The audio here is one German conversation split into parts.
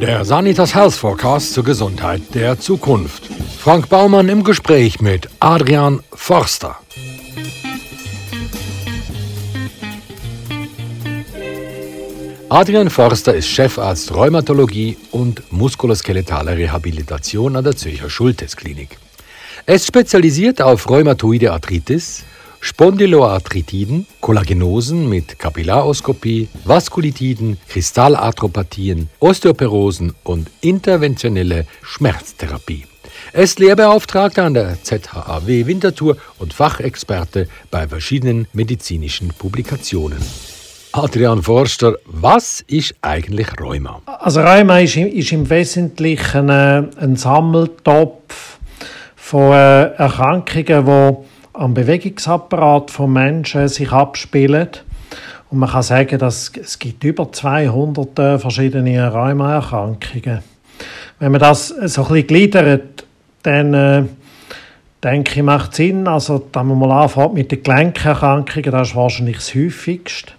Der Sanitas Health Forecast zur Gesundheit der Zukunft. Frank Baumann im Gespräch mit Adrian Forster. Adrian Forster ist Chefarzt Rheumatologie und muskuloskelettale Rehabilitation an der Zürcher Schultes-Klinik. Er ist spezialisiert auf rheumatoide Arthritis, Spondyloarthritiden, Kollagenosen mit Kapillaroskopie, Vaskulitiden, Kristallarthropathien, Osteoperosen und interventionelle Schmerztherapie. Er ist Lehrbeauftragter an der ZHAW Winterthur und Fachexperte bei verschiedenen medizinischen Publikationen. Adrian Forster, was ist eigentlich Rheuma? Also Rheuma ist, ist im Wesentlichen äh, ein Sammeltopf von äh, Erkrankungen, die am Bewegungsapparat von Menschen sich abspielen. Und man kann sagen, dass es gibt über 200 äh, verschiedene Rheumaerkrankungen. Wenn man das so ein bisschen gliedert, dann äh, denke ich, macht Sinn. Also, da man mal anfängt mit den Gelenkerkrankungen, das ist wahrscheinlich das häufigste.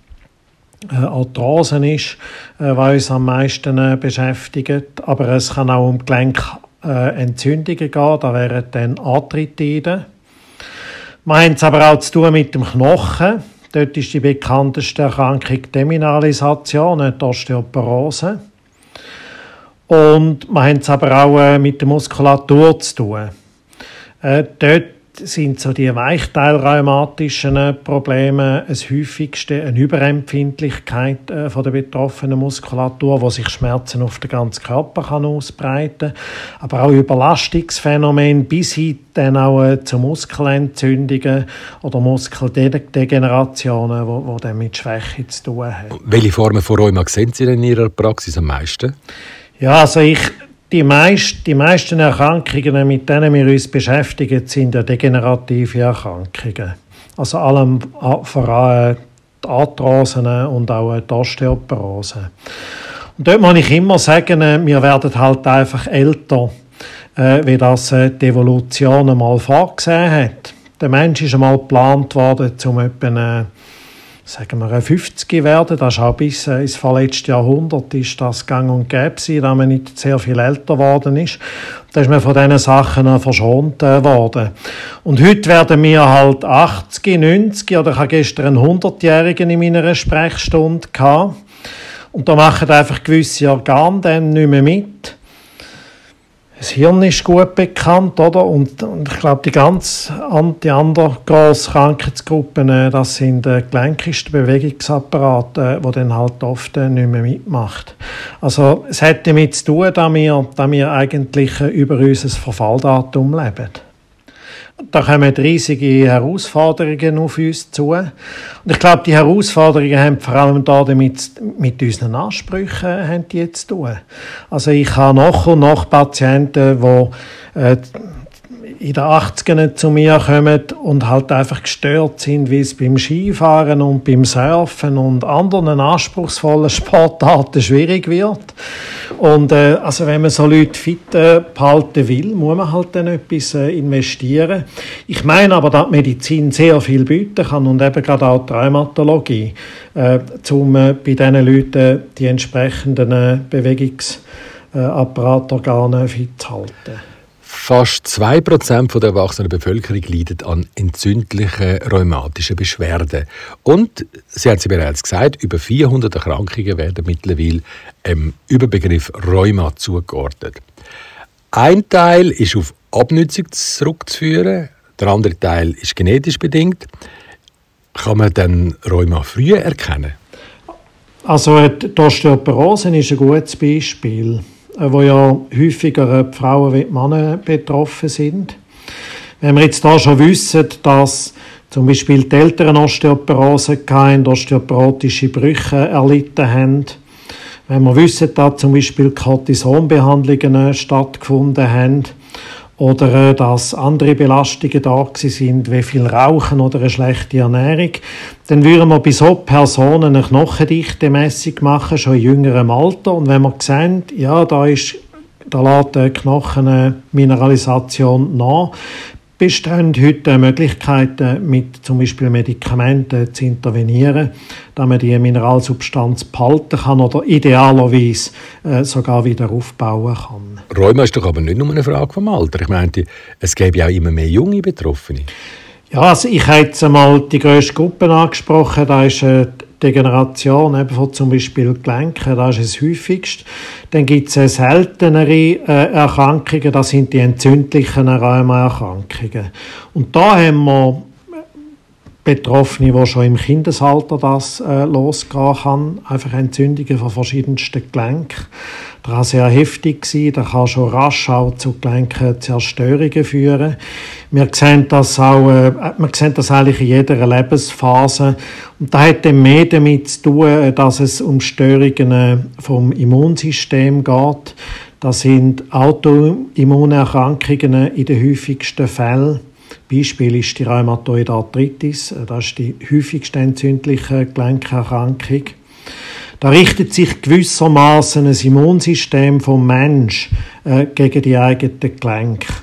Äh, Arthrosen ist, äh, was uns am meisten äh, beschäftigt. Aber es kann auch um Gelenkentzündungen gehen, da wären dann Arthritiden. Es aber auch zu tun mit dem Knochen. Dort ist die bekannteste Erkrankung Demineralisation, die Osteoporose. Und wir haben es aber auch äh, mit der Muskulatur zu tun. Äh, dort sind so die weichteilrheumatischen äh, Probleme das häufigste, eine Überempfindlichkeit äh, von der betroffenen Muskulatur, wo sich Schmerzen auf den ganzen Körper kann ausbreiten aber auch Überlastungsphänomen bis hin dann auch äh, zu Muskelentzündungen oder Muskeldegenerationen, wo, wo dann mit Schwäche zu tun haben. Welche Formen von Rheuma sehen Sie in Ihrer Praxis am meisten? Ja, also ich die, meist, die meisten Erkrankungen, mit denen wir uns beschäftigen, sind ja degenerative Erkrankungen. Also allem vor allem die Arthrosen und auch die Osteoporose. Und dort muss ich immer sagen, äh, wir werden halt einfach älter, äh, wie das äh, die Evolution einmal vorgesehen hat. Der Mensch ist einmal geplant worden, um etwa sagen wir, 50 werden. Das ist auch bis äh, ins vorletzte Jahrhundert ist das gang und gäbe da man nicht sehr viel älter geworden ist. Da ist man von diesen Sachen verschont äh, worden. Und heute werden wir halt 80, 90 oder ich habe gestern einen 100-Jährigen in meiner Sprechstunde gehabt. Und da machen einfach gewisse Organe dann nicht mehr mit. Das Hirn ist gut bekannt, oder? Und, und ich glaube, die ganz die anderen grossen Krankheitsgruppen, äh, das sind äh, gelenkigste Bewegungsapparate, äh, wo dann halt oft äh, nicht mehr mitmacht. Also es hat damit zu tun, dass wir, dass wir eigentlich äh, über unser Verfalldatum leben. Da kommen riesige Herausforderungen auf uns zu. Und ich glaube, die Herausforderungen haben vor allem da damit, mit unseren Ansprüchen haben die zu tun. Also ich habe noch und noch Patienten, die äh, in den 80ern zu mir kommen und halt einfach gestört sind, wie es beim Skifahren und beim Surfen und anderen anspruchsvollen Sportarten schwierig wird. Und äh, also wenn man so Leute fit äh, behalten will, muss man halt dann etwas äh, investieren. Ich meine aber, dass Medizin sehr viel bieten kann und eben gerade auch die Traumatologie, äh, um äh, bei diesen Leuten die entsprechenden äh, Bewegungsapparatorgane fit zu halten. Fast 2% der erwachsenen Bevölkerung leidet an entzündlichen rheumatischen Beschwerden. Und, Sie haben es bereits gesagt, über 400 Erkrankungen werden mittlerweile im Überbegriff Rheuma zugeordnet. Ein Teil ist auf Abnützung zurückzuführen, der andere Teil ist genetisch bedingt. Kann man dann Rheuma früher erkennen? Also die Osteoporose ist ein gutes Beispiel. Äh, wo ja häufiger die Frauen wie Männer betroffen sind. Wenn wir jetzt da schon wissen, dass zum Beispiel die Eltern Osteoporose hatten, osteoporotische Brüche erlitten haben, wenn wir wissen, dass zum Beispiel Cortisonbehandlungen stattgefunden haben, oder äh, dass andere Belastungen da sind, wie viel Rauchen oder eine schlechte Ernährung, dann würden wir bei so Personen eine Knochendichte-Messung machen, schon in jüngerem Alter. Und wenn wir sehen, ja, da ist da lässt die Knochenmineralisation nach, bestehen heute Möglichkeiten, mit zum Beispiel Medikamenten zu intervenieren, damit man die Mineralsubstanz behalten kann oder idealerweise äh, sogar wieder aufbauen kann. Rheuma ist doch aber nicht nur eine Frage vom Alter. Ich meinte, es gäbe ja auch immer mehr junge Betroffene. Ja, also ich habe jetzt einmal die grösste Gruppe angesprochen. Da ist äh, Degeneration, eben von zum Beispiel Gelenken, das ist es häufigst. Dann gibt es seltenere äh, Erkrankungen, das sind die entzündlichen Rheumaerkrankungen. Und da haben wir Betroffene, die schon im Kindesalter das äh, losgehen kann, einfach Entzündungen von verschiedensten Gelenken. Das kann sehr heftig sein, das kann schon rasch auch zu Gelenkezerstörungen führen. Wir sehen das auch, äh, wir sehen das eigentlich in jeder Lebensphase. Und das hat dann mehr damit zu tun, dass es um Störungen äh, vom Immunsystem geht. Das sind Autoimmunerkrankungen in den häufigsten Fällen. Beispiel ist die Rheumatoide Arthritis. Das ist die häufigste entzündliche Gelenkerkrankung. Da richtet sich gewissermaßen ein Immunsystem vom Mensch äh, gegen die eigenen Gelenke.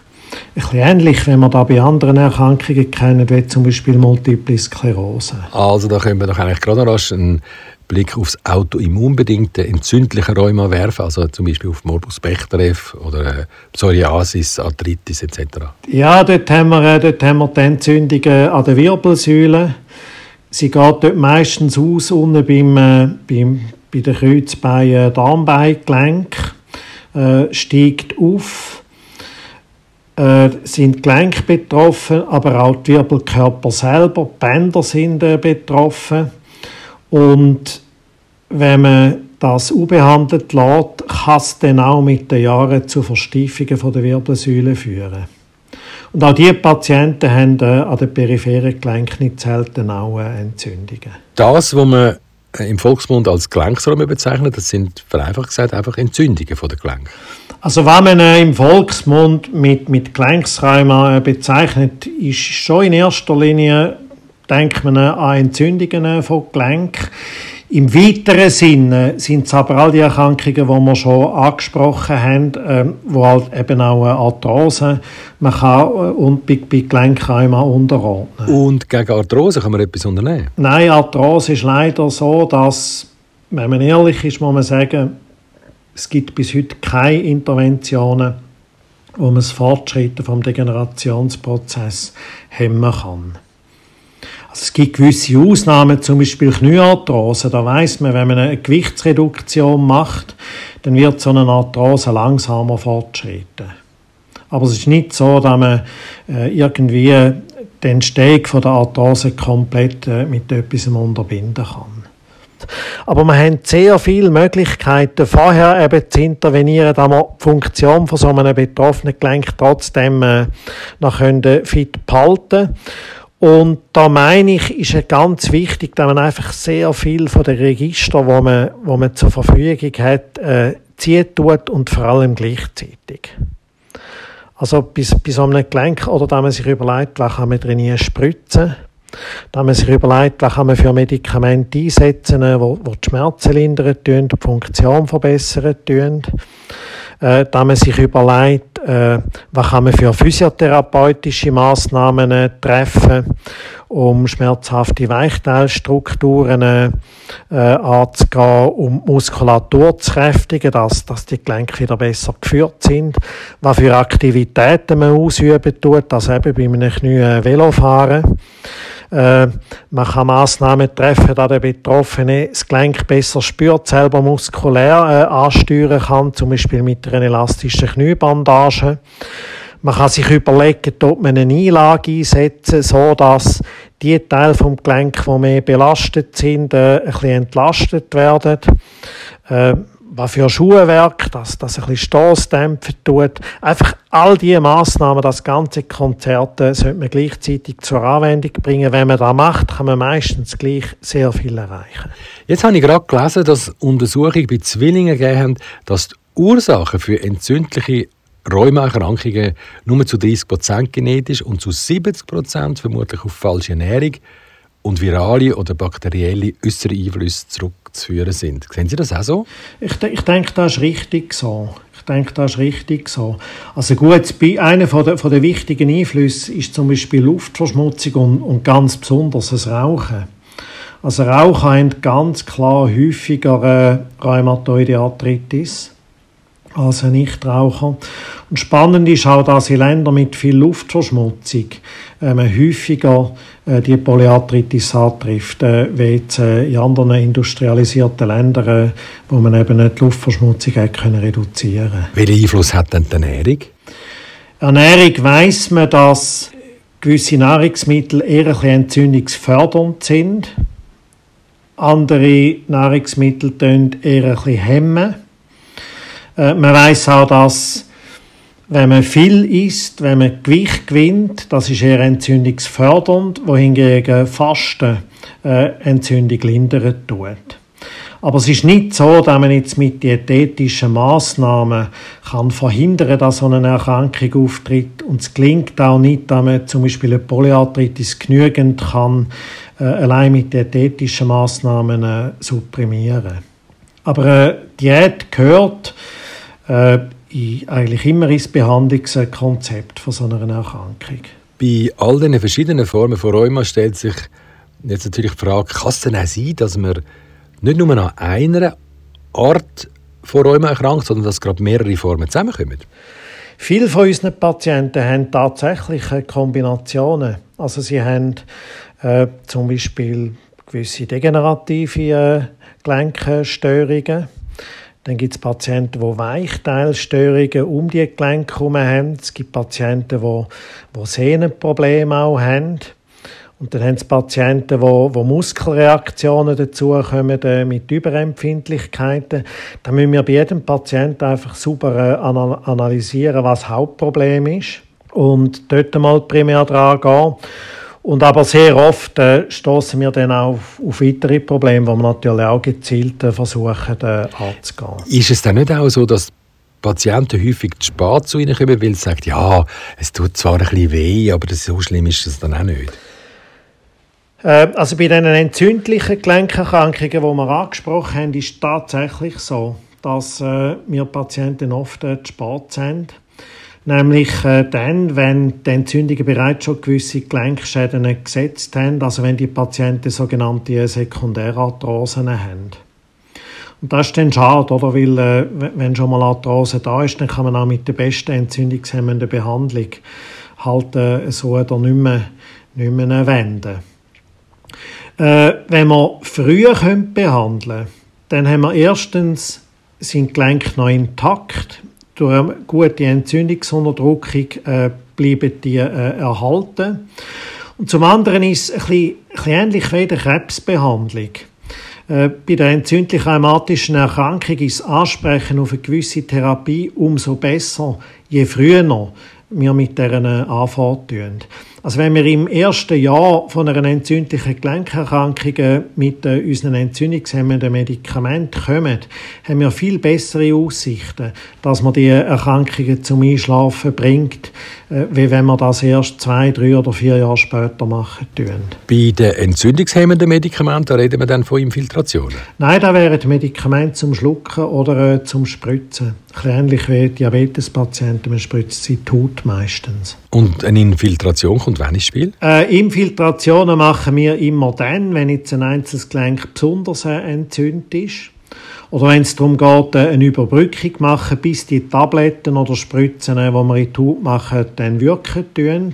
Ein bisschen ähnlich, wenn man da bei anderen Erkrankungen kennen, wie zum Beispiel Multiple Sklerose. Also da können wir doch eigentlich gerade rasch einen Blick aufs autoimmunbedingte entzündliche Rheuma werfen, also zum Beispiel auf Morbus Bechterew oder äh, Psoriasis, Arthritis etc. Ja, dort haben wir, äh, dort haben wir die Entzündungen an der Wirbelsäule. Sie geht dort meistens aus unten beim, äh, beim, bei den Kreuzbeinen, Darmbeingelenk, äh, steigt auf, äh, sind Gelenke betroffen, aber auch die Wirbelkörper selber, die Bänder sind äh, betroffen. Und wenn man das unbehandelt lässt, kann es dann auch mit den Jahren zu Verstiefungen von der Wirbelsäule führen. Und auch diese Patienten haben äh, an den peripheren Gelenken nicht selten auch äh, Entzündungen. Das, was man äh, im Volksmund als Gelenksräume bezeichnet, das sind vereinfacht gesagt einfach Entzündungen von der Gelenk. Also was man im Volksmund mit, mit Gelenksräumen bezeichnet, ist schon in erster Linie denkt man an Entzündungen von Gelenken. Im weiteren Sinne sind es aber all die Erkrankungen, die wir schon angesprochen haben, äh, wo halt eben auch Arthrose, man kann äh, und bei, bei Gelenkräumen unterordnen. Und gegen Arthrose kann man etwas unternehmen? Nein, Arthrose ist leider so, dass, wenn man ehrlich ist, muss man sagen, es gibt bis heute keine Interventionen, wo man das Fortschreiten vom Degenerationsprozess hemmen kann. Es gibt gewisse Ausnahmen, zum Beispiel Kniearthrose. Da weiß man, wenn man eine Gewichtsreduktion macht, dann wird so eine Arthrose langsamer fortschreiten. Aber es ist nicht so, dass man äh, irgendwie den Steg von der Arthrose komplett äh, mit etwas unterbinden kann. Aber wir haben sehr viele Möglichkeiten, vorher eben zu intervenieren, dass wir die Funktion von so einem betroffenen Gelenk trotzdem äh, noch fit behalten können. Und da meine ich, ist es ganz wichtig, dass man einfach sehr viel von den Registern, wo man, wo man zur Verfügung hat, äh, zieht tut und vor allem gleichzeitig. Also bis, bis so einem Gelenk oder da man sich überlegt, was kann man drin spritzen, da man sich überlegt, was kann man für Medikamente einsetzen, wo, wo die Schmerzen lindern tun, die Funktion verbessern tun äh, da man sich überlegt, äh, was kann man für physiotherapeutische Maßnahmen äh, treffen, um schmerzhafte Weichteilstrukturen äh, äh, anzugehen, um Muskulatur zu kräftigen, dass, dass die Gelenke wieder besser geführt sind, was für Aktivitäten man ausüben tut, also eben bei einem Knie äh, Velofahren. Äh, man kann Massnahmen treffen, dass der Betroffene das Gelenk besser spürt, selber muskulär äh, ansteuern kann, zum Beispiel mit einer elastischen Kniebandage. Man kann sich überlegen, ob man eine Einlage einsetzen, so dass die Teile vom Gelenk, die mehr belastet sind, äh, ein bisschen entlastet werden. Äh, was für Schuhwerk, dass das ein bisschen Stossdämpfer tut. Einfach all diese Massnahmen, das ganze Konzert, äh, sollte man gleichzeitig zur Anwendung bringen. Wenn man das macht, kann man meistens gleich sehr viel erreichen. Jetzt habe ich gerade gelesen, dass Untersuchungen bei Zwillingen gegeben haben, dass die Ursachen für entzündliche Rheumaerkrankungen nur zu 30 Prozent genetisch und zu 70 Prozent vermutlich auf falsche Ernährung und virale oder bakterielle äußere Einflüsse zurückzuführen sind. Sehen Sie das auch so? Ich, ich denke, das ist richtig so. Ich denke, das ist richtig so. Also gut, einer von der, von der wichtigen Einflüsse ist zum Beispiel Luftverschmutzung und, und ganz besonders das Rauchen. Also Raucher haben ganz klar häufiger äh, Rheumatoide Arthritis als ein Nichtraucher. Und spannend ist auch, dass in Ländern mit viel Luftverschmutzung äh, man häufiger äh, die Polyarthritis antrifft, äh, wie jetzt äh, in anderen industrialisierten Ländern, äh, wo man eben die Luftverschmutzung hat können reduzieren Welchen Einfluss hat denn die Ernährung? Ernährung weiss man, dass gewisse Nahrungsmittel eher ein entzündungsfördernd sind. Andere Nahrungsmittel eher ein bisschen hemmen. Äh, man weiß auch, dass wenn man viel isst, wenn man Gewicht gewinnt, das ist eher entzündungsfördernd, wohingegen Fasten äh, Entzündung lindern tut. Aber es ist nicht so, dass man jetzt mit diätetischen Maßnahmen kann verhindern, dass so eine Erkrankung auftritt. Und es gelingt auch nicht, dass man zum Beispiel eine Polyarthritis genügend kann, äh, allein mit diätetischen Maßnahmen äh, supprimieren. Aber äh, Diät gehört äh, eigentlich immer ins Behandlungskonzept von so einer Erkrankung. Bei all diesen verschiedenen Formen von Rheuma stellt sich jetzt natürlich die Frage, kann es denn auch sein, dass man nicht nur an einer Art von Rheuma erkrankt, sondern dass gerade mehrere Formen zusammenkommen? Viele von unseren Patienten haben tatsächlich Kombinationen. Also sie haben äh, zum Beispiel gewisse degenerative äh, Gelenkstörungen dann gibt es Patienten, die Weichteilstörungen um die Gelenke herum haben. Es gibt Patienten, die, Sehnenprobleme auch haben. Und dann haben es Patienten, wo, wo Muskelreaktionen dazukommen äh, mit Überempfindlichkeiten. Da müssen wir bei jedem Patienten einfach super äh, analysieren, was das Hauptproblem ist und dort mal primär dran gehen. Und aber sehr oft äh, stoßen wir dann auch auf, weitere Probleme, wo wir natürlich auch gezielt äh, versuchen äh, anzugehen. Ist es dann nicht auch so, dass Patienten häufig zu spät zu ihnen kommen, weil sie sagen, ja, es tut zwar ein bisschen weh, aber so schlimm ist es dann auch nicht? Äh, also bei den entzündlichen Gelenkerkrankungen, die wir angesprochen haben, ist es tatsächlich so, dass äh, wir Patienten oft äh, zu spät sind Nämlich äh, dann, wenn die Entzündungen bereits schon gewisse Gelenkschäden gesetzt haben, also wenn die Patienten sogenannte Sekundärarthrosen haben. Und das ist dann schade, oder? Weil, äh, wenn schon mal Arthrose da ist, dann kann man auch mit der besten entzündungshemmenden Behandlung halt äh, so oder nicht mehr, nicht mehr wenden. Äh, wenn wir früher behandeln können, dann haben wir erstens sind Gelenke noch intakt durch eine gute Entzündungsunterdrückung äh, bleiben die äh, erhalten. Und zum anderen ist es ein bisschen, ein bisschen ähnlich wie der Krebsbehandlung. Äh, bei der entzündlich rheumatischen Erkrankung ist Ansprechen auf eine gewisse Therapie umso besser, je früher wir mit deren anfangen. Also wenn wir im ersten Jahr von einer entzündlichen Gelenkerkrankung mit äh, unseren entzündungshemmenden Medikamenten kommen, haben wir viel bessere Aussichten, dass man die Erkrankungen zum Einschlafen bringt, äh, wie wenn wir das erst zwei, drei oder vier Jahre später machen tun. Bei den entzündungshemmenden Medikamenten reden wir dann von Infiltrationen? Nein, da wären Medikamente zum Schlucken oder äh, zum Spritzen. ähnlich wie Diabetespatienten, man spritzt sie tot meistens. Und eine Infiltration kommt wann ins Spiel? Äh, Infiltrationen machen wir immer dann, wenn jetzt ein einzelnes Gelenk besonders äh, entzündet ist. Oder wenn es darum geht, äh, eine Überbrückung zu machen, bis die Tabletten oder Spritzen, die äh, wir in die Haut machen, dann wirken tun.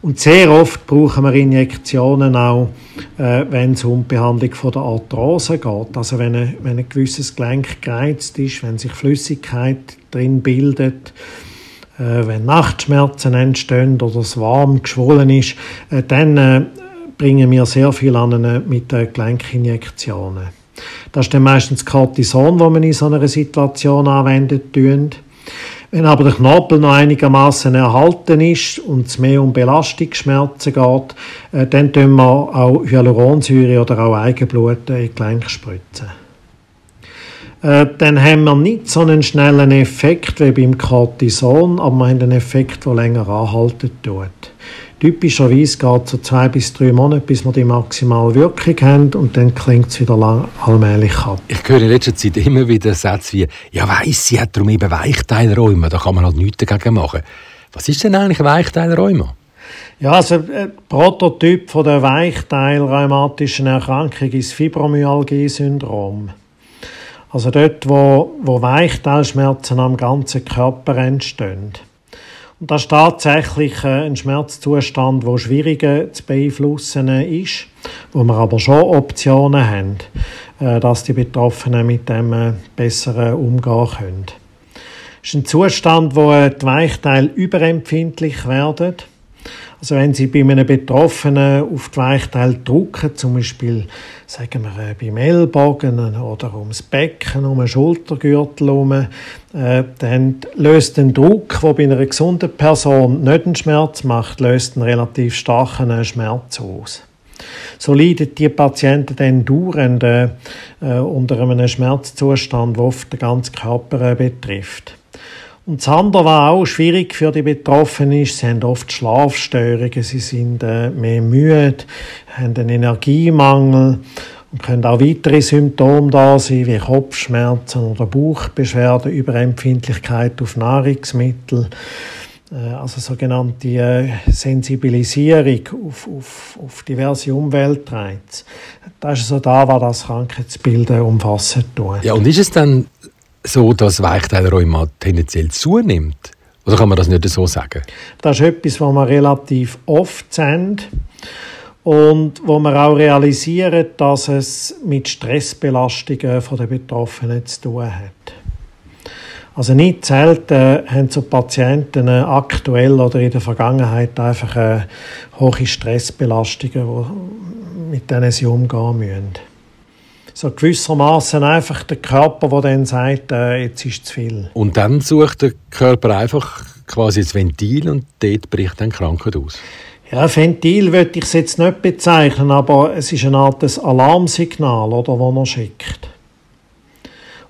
Und sehr oft brauchen wir Injektionen auch, äh, wenn es um die Behandlung von der Arthrose geht. Also wenn ein, wenn ein gewisses Gelenk gereizt ist, wenn sich Flüssigkeit drin bildet, wenn Nachtschmerzen entstehen oder es warm geschwollen ist, äh, dann äh, bringen wir sehr viel an mit den Gelenkinjektionen. Das ist dann meistens Cortison, das man in so einer Situation anwendet. Wenn aber der Knorpel noch einigermaßen erhalten ist und es mehr um Belastungsschmerzen geht, äh, dann tun wir auch Hyaluronsäure oder auch Eigenblut in die Gelenke spritzen. Äh, dann haben wir nicht so einen schnellen Effekt wie beim Cortison, aber wir haben einen Effekt, der länger anhalten tut. Typischerweise geht es so zwei bis drei Monate, bis wir die maximale Wirkung haben und dann klingt es wieder lang, allmählich ab. Ich höre in letzter Zeit immer wieder Sätze wie «Ja, weiss, sie hat darum eben Weichteilräume, da kann man halt nichts dagegen machen». Was ist denn eigentlich Weichteilräume? Ja, also äh, Prototyp von der Weichteilrheumatischen Erkrankung ist Fibromyalgie-Syndrom. Also dort, wo, wo Weichteilschmerzen am ganzen Körper entstehen. Und das ist tatsächlich äh, ein Schmerzzustand, der schwieriger zu beeinflussen ist, wo wir aber schon Optionen haben, äh, dass die Betroffenen mit dem besser umgehen können. Es ist ein Zustand, wo die Weichteile überempfindlich werden also wenn Sie bei einem Betroffenen auf die Weichteile drücken, zum Beispiel sagen wir äh, beim Ellbogen oder ums Becken, um den Schultergürtel herum, äh, dann löst ein Druck, der bei einer gesunden Person nicht einen Schmerz macht, löst einen relativ starken Schmerz aus. So leiden die Patienten dann dauernd äh, unter einem Schmerzzustand, der oft den ganzen Körper äh, betrifft. Und das andere, was auch schwierig für die Betroffenen ist, sie haben oft Schlafstörungen, sie sind äh, mehr müde, haben einen Energiemangel und können auch weitere Symptome da sein, wie Kopfschmerzen oder Bauchbeschwerden, Überempfindlichkeit auf Nahrungsmittel, äh, also sogenannte äh, Sensibilisierung auf, auf, auf diverse Umweltreize. Das ist so da, was das Krankheitsbild umfassen tut. Ja, und ist es dann so, dass Weichteilrheuma tendenziell zunimmt? Oder kann man das nicht so sagen? Das ist etwas, was wir relativ oft sehen und wo wir auch realisieren, dass es mit Stressbelastungen der Betroffenen zu tun hat. Also nicht selten haben so Patienten aktuell oder in der Vergangenheit einfach eine hohe Stressbelastungen, mit denen sie umgehen müssen so gewissermaßen einfach der Körper, der dann sagt, äh, jetzt ist zu viel. Und dann sucht der Körper einfach quasi das Ventil und dort bricht dann Krankheit aus. Ja, Ventil würde ich es jetzt nicht bezeichnen, aber es ist eine Art Alarmsignal, oder, das er schickt.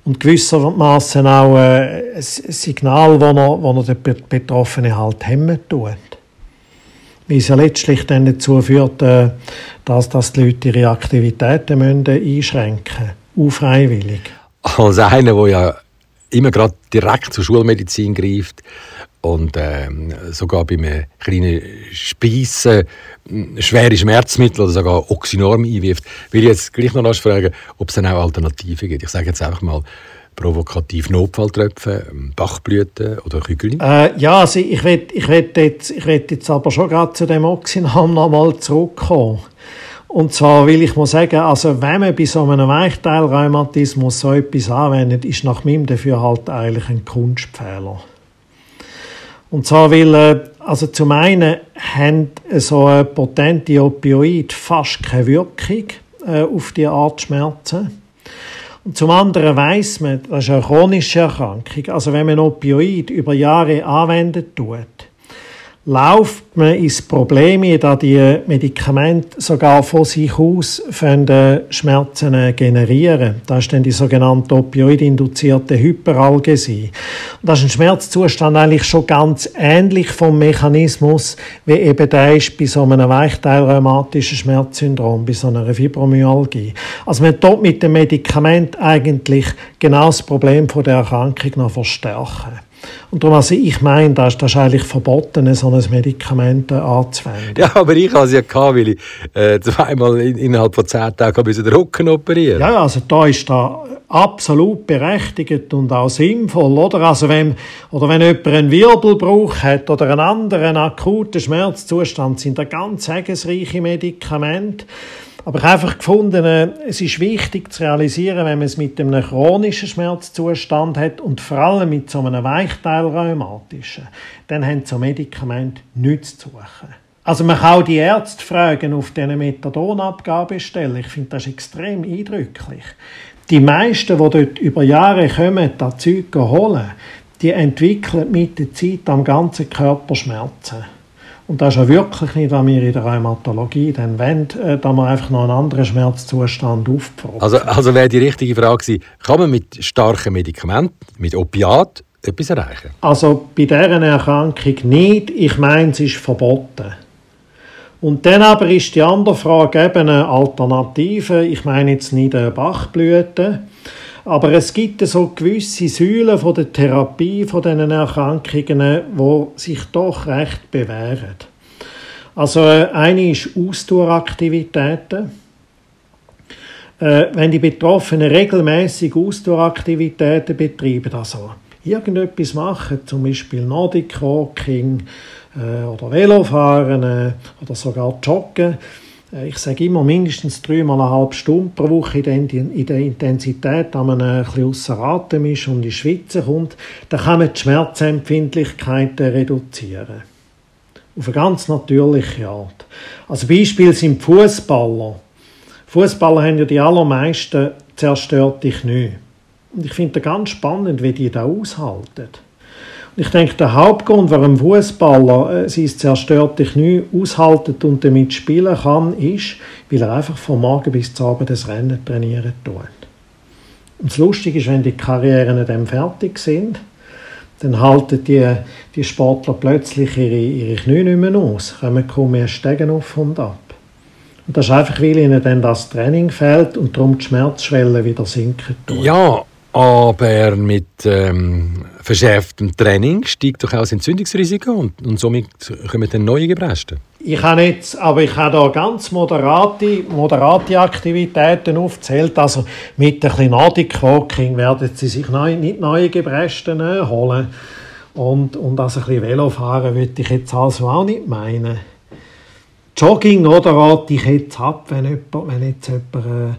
Und gewissermaßen auch äh, ein Signal, das er, wo er den Betroffenen halt hemmen tut wie es ja letztlich dann dazu führt, äh, dass, dass die Leute ihre Aktivitäten müssen einschränken müssen, unfreiwillig. Als einer, der ja immer gerade direkt zur Schulmedizin greift und äh, sogar bei einem kleinen Speissen schwere Schmerzmittel oder sogar Oxynorm einwirft, will ich jetzt gleich noch fragen, ob es dann auch Alternativen gibt. Ich sage jetzt einfach mal, provokativ Notfalltröpfe, ähm, Bachblüten oder Kügel? Äh, ja, also ich will, ich jetzt, jetzt aber schon gerade zu dem Oxinam noch mal zurückkommen. Und zwar will ich mal sagen, also wenn man bei so einem Weichteilrheumatismus so etwas anwendet, ist nach meinem Dafürhalt eigentlich ein Kunstfehler. Und zwar will, äh, also zum einen haben so eine potente Opioid fast keine Wirkung äh, auf die Art Schmerzen. Zum anderen weiß man, das ist eine chronische Erkrankung. Also wenn man Opioid über Jahre anwendet tut, läuft man ins Problem, da die Medikamente sogar von sich aus Schmerzen generieren. Das ist dann die sogenannte opioidinduzierte Hyperalgesie. Und das ist ein Schmerzzustand eigentlich schon ganz ähnlich vom Mechanismus, wie eben der ist bei so einem weichteilrheumatischen Schmerzsyndrom, bei so einer Fibromyalgie. Also man tut mit dem Medikament eigentlich genau das Problem von der Erkrankung noch verstärken. Und darum, also ich meine, das, das ist eigentlich verboten, so ein Medikament anzuwenden. Ja, aber ich hatte es ja, gehabt, weil ich äh, zweimal in, innerhalb von zehn Tagen den Rücken operieren Ja, also da ist da absolut berechtigt und auch sinnvoll, oder? Also wenn, oder wenn jemand einen Wirbelbruch hat oder einen anderen akuten Schmerzzustand, sind da ganz segensreiche Medikamente. Aber ich habe einfach gefunden, äh, es ist wichtig zu realisieren, wenn man es mit einem chronischen Schmerzzustand hat und vor allem mit so einem Weichteilrheumatischen, dann haben so Medikamente nichts zu suchen. Also man kann auch die Ärzte fragen auf diesen Methadonabgabestellen. Ich finde das extrem eindrücklich. Die meisten, die dort über Jahre kommen, das Zeug holen, die entwickeln mit der Zeit am ganzen Körper Schmerzen. Und das ist ja wirklich nicht, was wir in der Rheumatologie dann wollen, äh, da man einfach noch einen anderen Schmerzzustand aufpfropfen. Also, also wäre die richtige Frage gewesen, kann man mit starken Medikamenten, mit Opiat, etwas erreichen? Also bei dieser Erkrankung nicht. Ich meine, es ist verboten. Und dann aber ist die andere Frage eben eine Alternative. Ich meine jetzt nicht eine Bachblüte, aber es gibt so gewisse Säulen von der Therapie von diesen Erkrankungen, wo sich doch recht bewähren. Also äh, eine ist Ausdaueraktivitäten. Äh, wenn die Betroffenen regelmäßig Ausdaueraktivitäten betreiben, also irgendetwas machen, zum Beispiel Nordic Walking äh, oder Velofahren oder sogar Joggen, ich sage immer mindestens dreimal eine halbe Stunde pro Woche in der Intensität, da man ein bisschen ausser Atem ist und in Schweize kommt, dann kann man die Schmerzempfindlichkeiten reduzieren. Auf eine ganz natürliche Art. Also Beispiel sind Fußballer. Fußballer haben ja die allermeisten zerstörte Knie. Und ich finde das ganz spannend, wie die da aushalten. Ich denke, der Hauptgrund, warum Fußballer äh, sein zerstörte Knie aushalten und damit spielen kann, ist, weil er einfach von Morgen bis zum Abend das Rennen trainieren tut. Und das Lustige ist, wenn die Karrieren dann fertig sind, dann halten die, die Sportler plötzlich ihre, ihre Knie nicht mehr aus, kommen kaum mehr Stegen auf und ab. Und das ist einfach, weil ihnen dann das Training fehlt und darum die Schmerzschwelle wieder sinken tut. Ja, aber mit ähm, verschärftem Training steigt doch auch das Entzündungsrisiko und, und somit kommen dann neue Gebrechen. Ich habe jetzt, aber ich habe da ganz moderate, moderate Aktivitäten aufgezählt. Also mit ein bisschen Nordic Walking werden Sie sich neu, nicht neue Gebrechen äh, holen. Und, und also ein bisschen Velofahren würde ich jetzt also auch nicht meinen. Jogging oder rate ich jetzt ab, wenn, jemand, wenn jetzt jemand äh,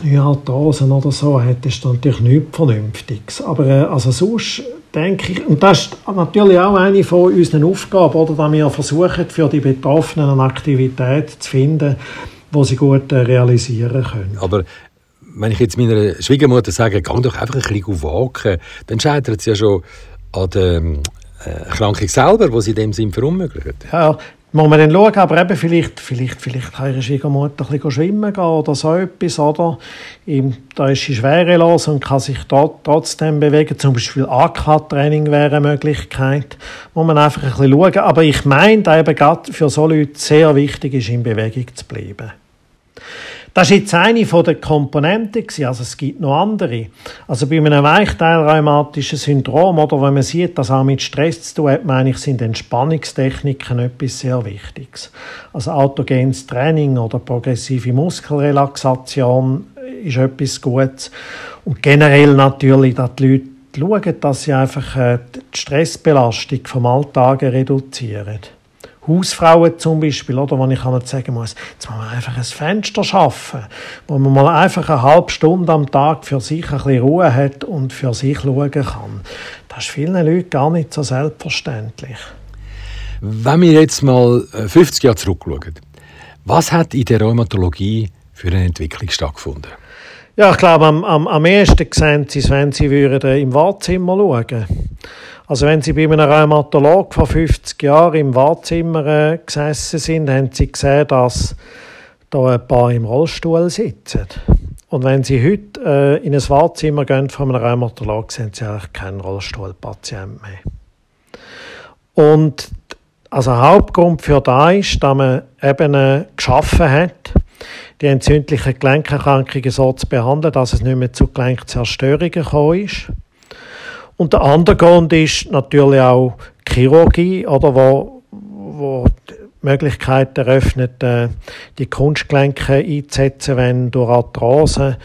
Kniearthrosen oder so hat, ist natürlich nichts Vernünftiges. Aber äh, also sonst denke ich, und das ist natürlich auch eine von unseren Aufgaben, oder, dass wir versuchen, für die Betroffenen eine Aktivität zu finden, die sie gut äh, realisieren können. Aber wenn ich jetzt meiner Schwiegermutter sage, geh doch einfach ein bisschen walken, dann scheitert es ja schon an der äh, Erkrankung selber, die sie in dem Sinn verunmöglicht. Ja, muss man dann schauen, aber eben vielleicht, vielleicht, vielleicht kann ihre Schwiegermutter ein bisschen schwimmen gehen oder so etwas, oder? Da ist sie schwerelos und kann sich dort trotzdem bewegen. Zum Beispiel AK-Training wäre eine Möglichkeit. Muss man einfach ein bisschen schauen. Aber ich meine, dass eben gerade für so Leute sehr wichtig ist, in Bewegung zu bleiben. Das war jetzt eine der Komponenten, also es gibt noch andere. Also bei einem weichteilrheumatischen Syndrom, oder wenn man sieht, dass auch mit Stress zu tun hat, meine ich, sind Entspannungstechniken etwas sehr Wichtiges. Also autogenes Training oder progressive Muskelrelaxation ist etwas Gutes. Und generell natürlich, dass die Leute schauen, dass sie einfach äh, die Stressbelastung vom Alltag reduzieren. Hausfrauen zum Beispiel, oder, wo ich halt sagen muss, jetzt muss man einfach ein Fenster schaffen, wo man mal einfach eine halbe Stunde am Tag für sich ein bisschen Ruhe hat und für sich schauen kann. Das ist vielen Leuten gar nicht so selbstverständlich. Wenn wir jetzt mal 50 äh, Jahre zurückschauen, was hat in der Rheumatologie für eine Entwicklung stattgefunden? Ja, ich glaube, am, am, am ehesten sehen Sie es, wenn Sie würden im Wartezimmer schauen würden. Also wenn Sie bei einem Rheumatolog vor 50 Jahren im Wartezimmer äh, gesessen sind, haben Sie gesehen, dass da ein paar im Rollstuhl sitzen. Und wenn Sie heute äh, in ein Wartezimmer gehen von einem Rheumatolog, sind Sie eigentlich kein Rollstuhlpatient mehr. Und also Hauptgrund für da ist, dass man eben äh, geschaffen hat, die entzündlichen Gelenkerkrankungen so zu behandeln, dass es nicht mehr zu Gelenkzerstörungen gekommen ist. Und der andere Grund ist natürlich auch Chirurgie, oder, wo, wo die Möglichkeit eröffnet, äh, die Kunstgelenke einzusetzen, wenn durch Arthrose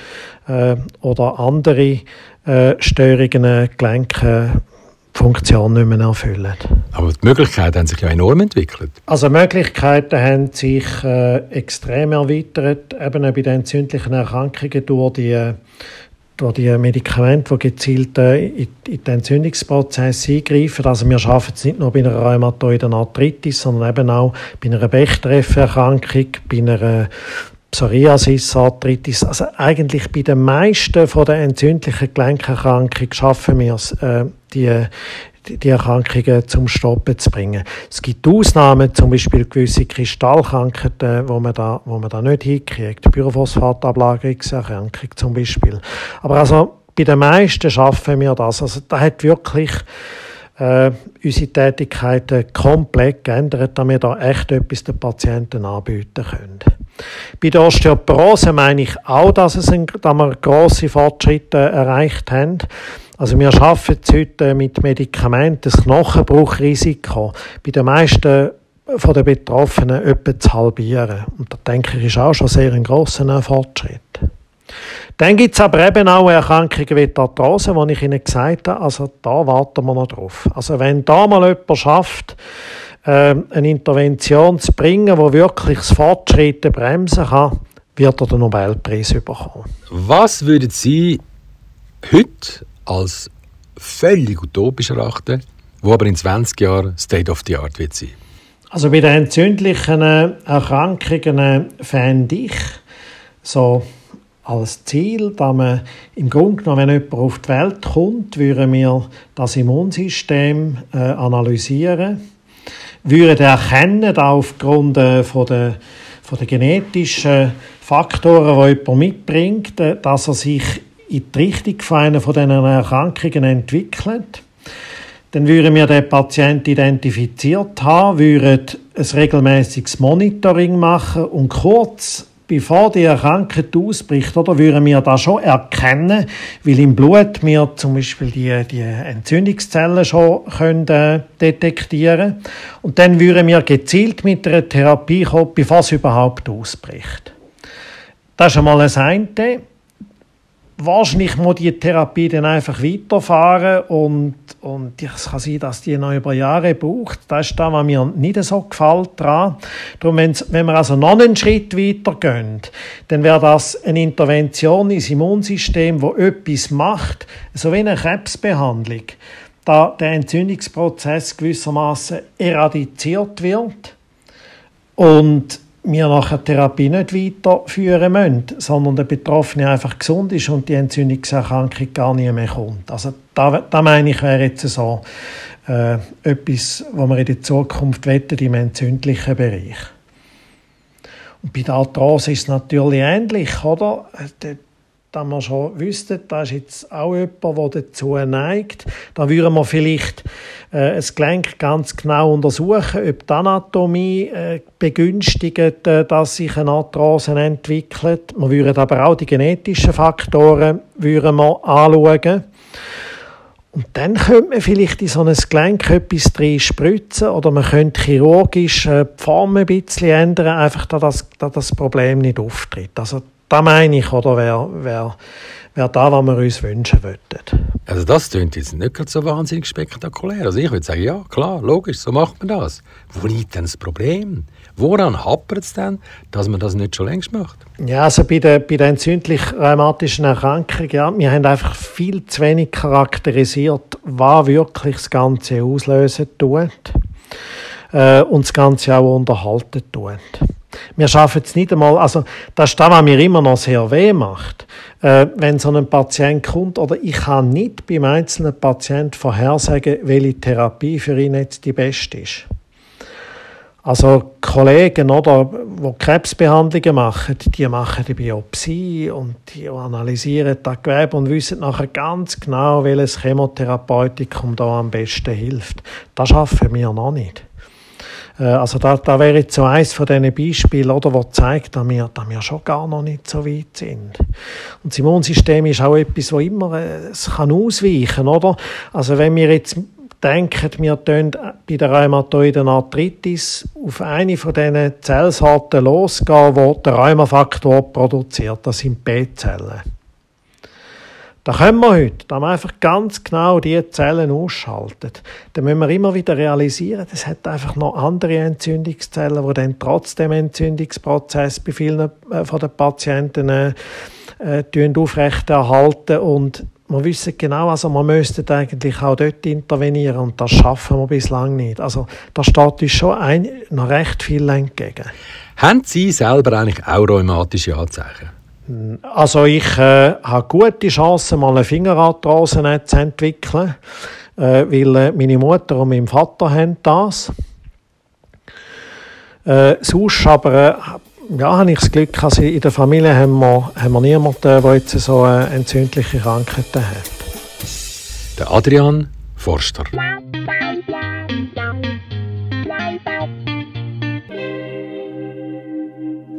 äh, oder andere äh, Störungen äh, Gelenke Funktion nicht mehr erfüllen. Aber die Möglichkeiten haben sich ja enorm entwickelt. Also Möglichkeiten haben sich äh, extrem erweitert, eben bei den entzündlichen Erkrankungen durch die äh, durch die Medikamente, die gezielt äh, in, den Entzündungsprozess eingreifen. Also wir schaffen es nicht nur bei einer rheumatoiden Arthritis, sondern eben auch bei einer Bechterew-Erkrankung, bei einer Psoriasis, Arthritis. Also eigentlich bei den meisten von den entzündlichen Gelenkerkrankungen schaffen wir es, äh, die, die Erkrankungen zum Stoppen zu bringen. Es gibt Ausnahmen, zum Beispiel gewisse Kristallkrankheiten, wo man da, wo man da nicht hinkriegt. Pyrophosphatablagerungserkrankung zum Beispiel. Aber also bei den meisten schaffen wir das. Also da hat wirklich äh, unsere Tätigkeiten komplett geändert, damit wir da echt etwas den Patienten anbieten können. Bei der Osteoporose meine ich auch, dass, es ein, dass wir grosse Fortschritte erreicht haben. Also wir arbeiten heute mit Medikamenten das Knochenbruchrisiko bei den meisten von den Betroffenen etwa zu halbieren. Und da denke ich, ist auch schon sehr ein grosser Fortschritt. Dann gibt es aber eben auch Erkrankungen wie die Arthrose, wo ich Ihnen gesagt habe, also da warten wir noch drauf. Also wenn da mal jemand schafft, ähm, eine Intervention zu bringen, die wirklich das Fortschritt bremsen kann, wird er den Nobelpreis bekommen. Was würden Sie heute als völlig utopisch erachten, wo aber in 20 Jahren State of the Art wird sein? Also bei den entzündlichen Erkrankungen fände ich so als Ziel, dass man im Grunde genommen, wenn jemand auf die Welt kommt, würden wir das Immunsystem äh, analysieren, würden erkennen, aufgrund äh, von der, von der genetischen Faktoren, die jemand mitbringt, äh, dass er sich in die Richtung von einer von diesen Erkrankungen entwickelt. Dann würden wir den Patienten identifiziert haben, würden ein regelmäßiges Monitoring machen und kurz bevor die Krankheit ausbricht, oder, würden wir das schon erkennen, weil im Blut wir zum Beispiel die, die Entzündungszellen schon können, äh, detektieren Und dann würden wir gezielt mit einer Therapie kommen, bevor es überhaupt ausbricht. Das ist einmal das eine wahrscheinlich muss die Therapie dann einfach weiterfahren und, und es kann sein, dass die noch über Jahre braucht. Das ist das, was mir nicht so gefällt daran. Darum, wenn wir also noch einen Schritt weiter gehen, dann wäre das eine Intervention ins Immunsystem, wo etwas macht, so wie eine Krebsbehandlung, da der Entzündungsprozess gewissermaßen eradiziert wird und wir nachher die Therapie nicht weiterführen müssen, sondern der Betroffene einfach gesund ist und die Entzündungserkrankung gar nicht mehr kommt. Also da, da meine ich, wäre jetzt so äh, etwas, was wir in der Zukunft wetten im entzündlichen Bereich. Und bei der Arthrose ist es natürlich ähnlich, oder? Dass wir schon wüssten, da ist jetzt auch jemand, der dazu neigt. Da würden wir vielleicht äh, das Gelenk ganz genau untersuchen, ob die Anatomie äh, begünstigt, äh, dass sich eine Arthrose entwickelt. Wir würden aber auch die genetischen Faktoren würden wir anschauen. Und dann könnte man vielleicht in so ein Gelenk etwas drin spritzen oder man könnte chirurgisch äh, die Form ein bisschen ändern, einfach, dass das, das Problem nicht auftritt. Also das meine ich, oder wäre wär, wär da, was wir uns wünschen würden. Also das klingt jetzt nicht so wahnsinnig spektakulär. Also ich würde sagen, ja, klar, logisch, so macht man das. Wo liegt denn das Problem? Woran hapert es denn, dass man das nicht schon längst macht? Ja, also bei den, bei den entzündlich-rheumatischen Erkrankungen, ja, wir haben einfach viel zu wenig charakterisiert, was wirklich das Ganze auslösen tut äh, und das Ganze auch unterhalten tut. Wir schaffen es nicht einmal, also das ist das, was mir immer noch sehr weh macht. Äh, wenn so ein Patient kommt, oder ich kann nicht beim einzelnen Patient vorhersagen, welche Therapie für ihn jetzt die beste ist. Also Kollegen, oder, die Krebsbehandlungen machen, die machen die Biopsie und die analysieren das Gewebe und wissen nachher ganz genau, welches Chemotherapeutikum da am besten hilft. Das schaffen wir noch nicht. Äh, also da, da wäre jetzt so eins von diesen Beispielen, oder, wo zeigt, dass wir, dass wir schon gar noch nicht so weit sind. Und das Immunsystem ist auch etwas, wo immer, äh, es kann ausweichen, oder? Also wenn wir jetzt denken, wir tun bei der rheumatoiden Arthritis auf eine von diesen Zellsorten losgehen, die der Rheumafaktor produziert. Das sind B-Zellen. Da können wir heute, da wir einfach ganz genau diese Zellen ausschalten. Dann müssen wir immer wieder realisieren, es hat einfach noch andere Entzündungszellen, die dann trotzdem Entzündungsprozess bei vielen äh, von den Patienten äh, äh, aufrechterhalten und wir wissen genau, also wir müssten eigentlich auch dort intervenieren und das schaffen wir bislang nicht. Also da steht uns schon ein, noch recht viel entgegen. Haben Sie selber eigentlich auch rheumatische Anzeichen? Also ich äh, habe gute Chancen, mal eine Fingerarthrose zu entwickeln, äh, weil äh, meine Mutter und mein Vater haben das. Äh, sonst aber äh, ja, habe ich das Glück, also in der Familie haben wir, haben wir niemanden, der jetzt so eine entzündliche Krankheit hat. Der Adrian Forster.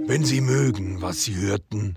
Wenn Sie mögen, was Sie hörten,